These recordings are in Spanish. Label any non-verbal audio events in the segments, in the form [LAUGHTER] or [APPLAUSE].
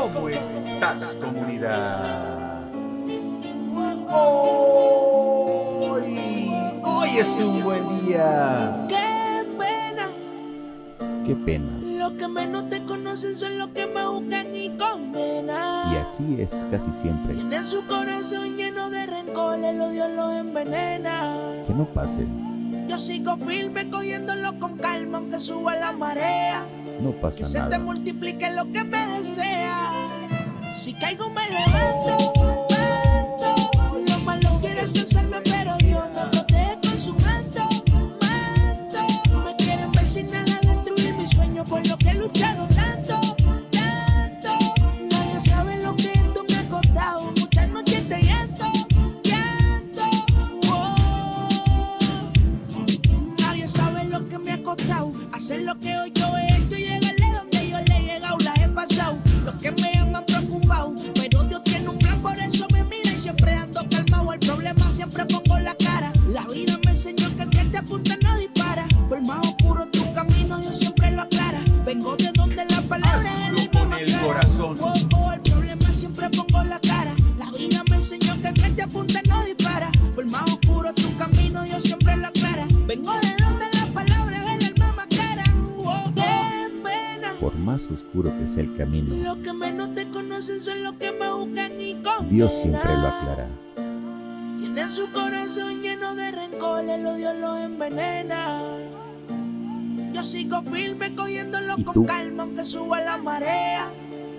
¿Cómo estás, comunidad? Hoy, hoy es un buen día. Qué pena. Qué pena. Los que menos te conocen son los que más juzgan y condenan. Y así es casi siempre. Tienen su corazón lleno de rencor, el odio los envenena. Que no pase. Yo sigo firme cogiéndolo con calma aunque suba la marea. No Que pasa se te nada. multiplique lo que me desea. Si caigo me levanto. Corazón. El problema siempre pongo la cara. La vida me enseñó que el que te apunta no dispara. Por más oscuro tu camino, Dios siempre lo aclara. Vengo de donde la palabra es el alma más clara. Oh, qué pena. Por más oscuro que sea el camino, Los que menos te conocen son los que me buscan y condenan. Dios siempre lo aclara. Tiene su corazón lleno de rencor, el odio los envenena. Yo sigo firme cogiéndolo ¿Y con calma aunque suba la marea.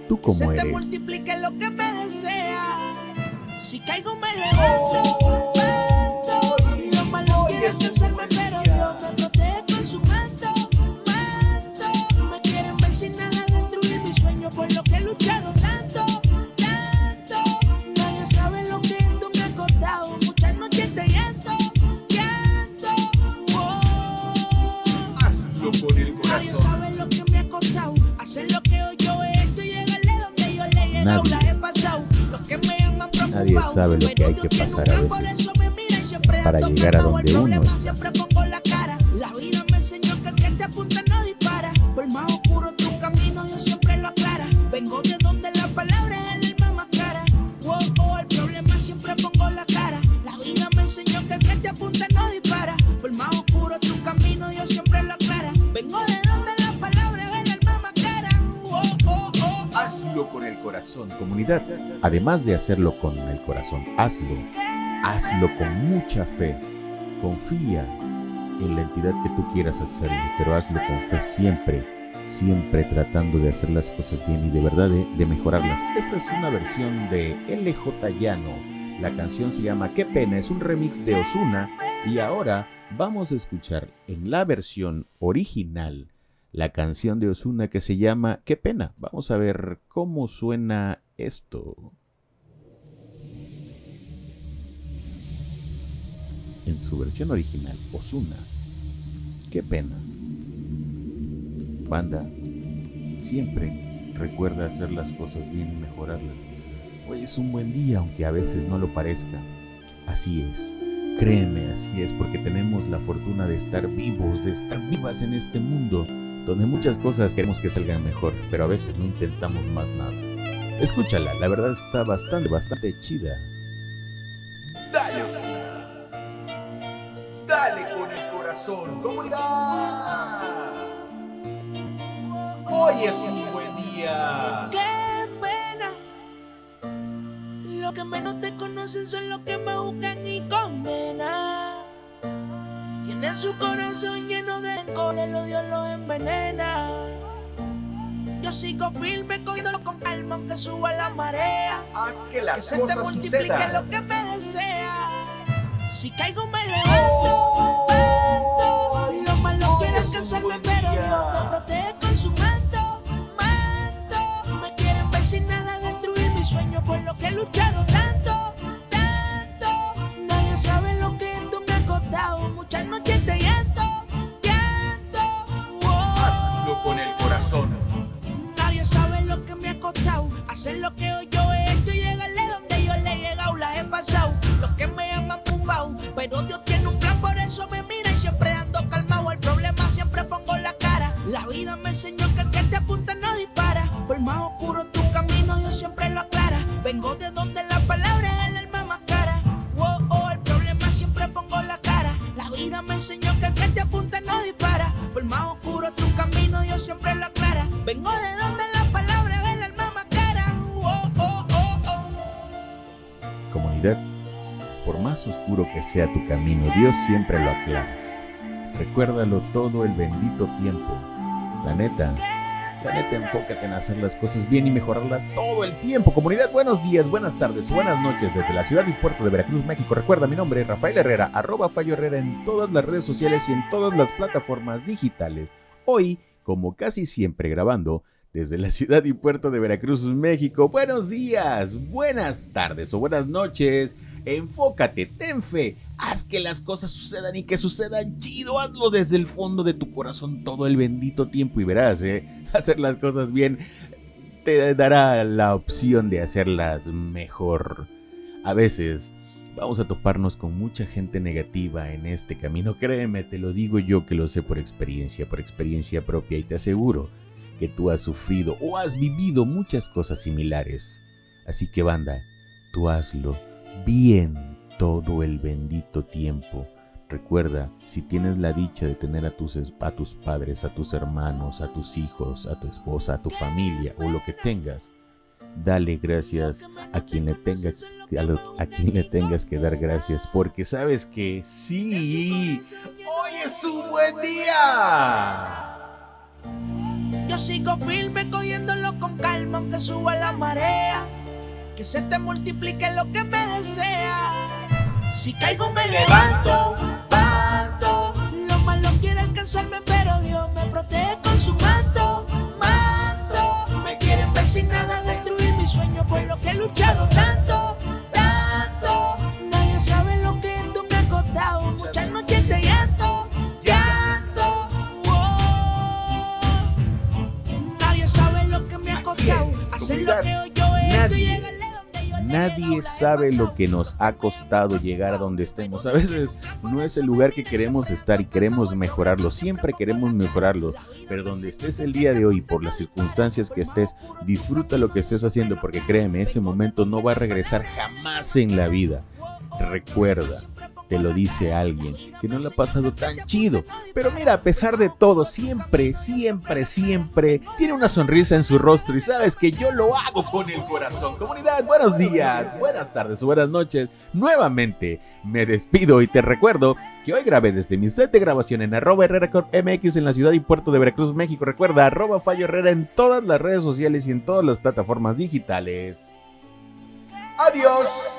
¿Tú te eres? multiplique lo que me desea. Si caigo me levanto. levanto. Los malos quieren Nadie sabe lo que hay que pasar a veces para llegar a donde uno está. Corazón, comunidad. Además de hacerlo con el corazón, hazlo. Hazlo con mucha fe. Confía en la entidad que tú quieras hacerlo, pero hazlo con fe siempre. Siempre tratando de hacer las cosas bien y de verdad de, de mejorarlas. Esta es una versión de LJ Llano. La canción se llama Qué pena, es un remix de Osuna. Y ahora vamos a escuchar en la versión original la canción de Osuna que se llama Qué pena. Vamos a ver cómo suena esto. En su versión original, Osuna. Qué pena. Banda, siempre recuerda hacer las cosas bien y mejorarlas. Hoy es un buen día, aunque a veces no lo parezca. Así es. Créeme, así es, porque tenemos la fortuna de estar vivos, de estar vivas en este mundo, donde muchas cosas queremos que salgan mejor, pero a veces no intentamos más nada. Escúchala, la verdad está bastante, bastante chida. Dale, Osuna. Dale con el corazón, comunidad. Hoy es un buen día. Qué pena. Los que menos te conocen son los que más juzgan y condenan. Tienen su corazón lleno de rencor, el odio los envenena. Yo sigo firme, cogiéndolo con calma, aunque suba la marea. Haz que Que las se te cosas multiplique sucedan. lo que me desea. Si caigo me levanto. levanto. Los malos quieren es un alcanzarme, buen pero. Dios me protege con su manto. Manto. Me quieren ver sin nada, destruir mi sueño por lo que he luchado tanto. Tanto. Nadie sabe hacer lo que yo he hecho y llegarle donde yo le he llegado, la he pasado. Los que me aman pupao, pero Dios tiene un plan, por eso me mira y siempre ando calmado. El problema siempre pongo la cara. La vida me enseñó oscuro que sea tu camino, Dios siempre lo aclara. Recuérdalo todo el bendito tiempo. La neta, la neta, enfócate en hacer las cosas bien y mejorarlas todo el tiempo. Comunidad, buenos días, buenas tardes, buenas noches desde la ciudad y puerto de Veracruz, México. Recuerda, mi nombre es Rafael Herrera, arroba Fallo Herrera en todas las redes sociales y en todas las plataformas digitales. Hoy, como casi siempre grabando, desde la ciudad y puerto de Veracruz, México. Buenos días, buenas tardes o buenas noches. Enfócate, ten fe, haz que las cosas sucedan y que sucedan chido. Hazlo desde el fondo de tu corazón todo el bendito tiempo y verás, ¿eh? [LAUGHS] hacer las cosas bien te dará la opción de hacerlas mejor. A veces vamos a toparnos con mucha gente negativa en este camino. Créeme, te lo digo yo que lo sé por experiencia, por experiencia propia y te aseguro que tú has sufrido o has vivido muchas cosas similares. Así que banda, tú hazlo bien todo el bendito tiempo. Recuerda, si tienes la dicha de tener a tus, a tus padres, a tus hermanos, a tus hijos, a tu esposa, a tu familia o lo que tengas, dale gracias a quien le tengas a, quien le tengas que dar gracias, porque sabes que sí, hoy es un buen día. Yo sigo firme cogiéndolo con calma aunque suba la marea. Que se te multiplique lo que me desea. Si caigo me levanto, levanto. Lo malo quiere alcanzarme, pero Dios me protege con su manto, manto. Me quieren ver sin nada, destruir mi sueño por lo que he luchado tanto, tanto. Nadie sabe lo que esto me ha costado. Muchas noches de llanto, llanto. Nadie sabe lo que me ha costado. Hacer lo que hoy yo he hecho y Nadie. Nadie sabe lo que nos ha costado llegar a donde estemos. A veces no es el lugar que queremos estar y queremos mejorarlo. Siempre queremos mejorarlo. Pero donde estés el día de hoy, por las circunstancias que estés, disfruta lo que estés haciendo porque créeme, ese momento no va a regresar jamás en la vida. Recuerda, te lo dice alguien que no le ha pasado tan chido. Pero mira, a pesar de todo, siempre, siempre, siempre tiene una sonrisa en su rostro y sabes que yo lo hago con el corazón. Comunidad, buenos días, buenas tardes, buenas noches. Nuevamente me despido y te recuerdo que hoy grabé desde mi set de grabación en arroba MX en la ciudad y puerto de Veracruz, México. Recuerda, arroba Fallo Herrera en todas las redes sociales y en todas las plataformas digitales. Adiós.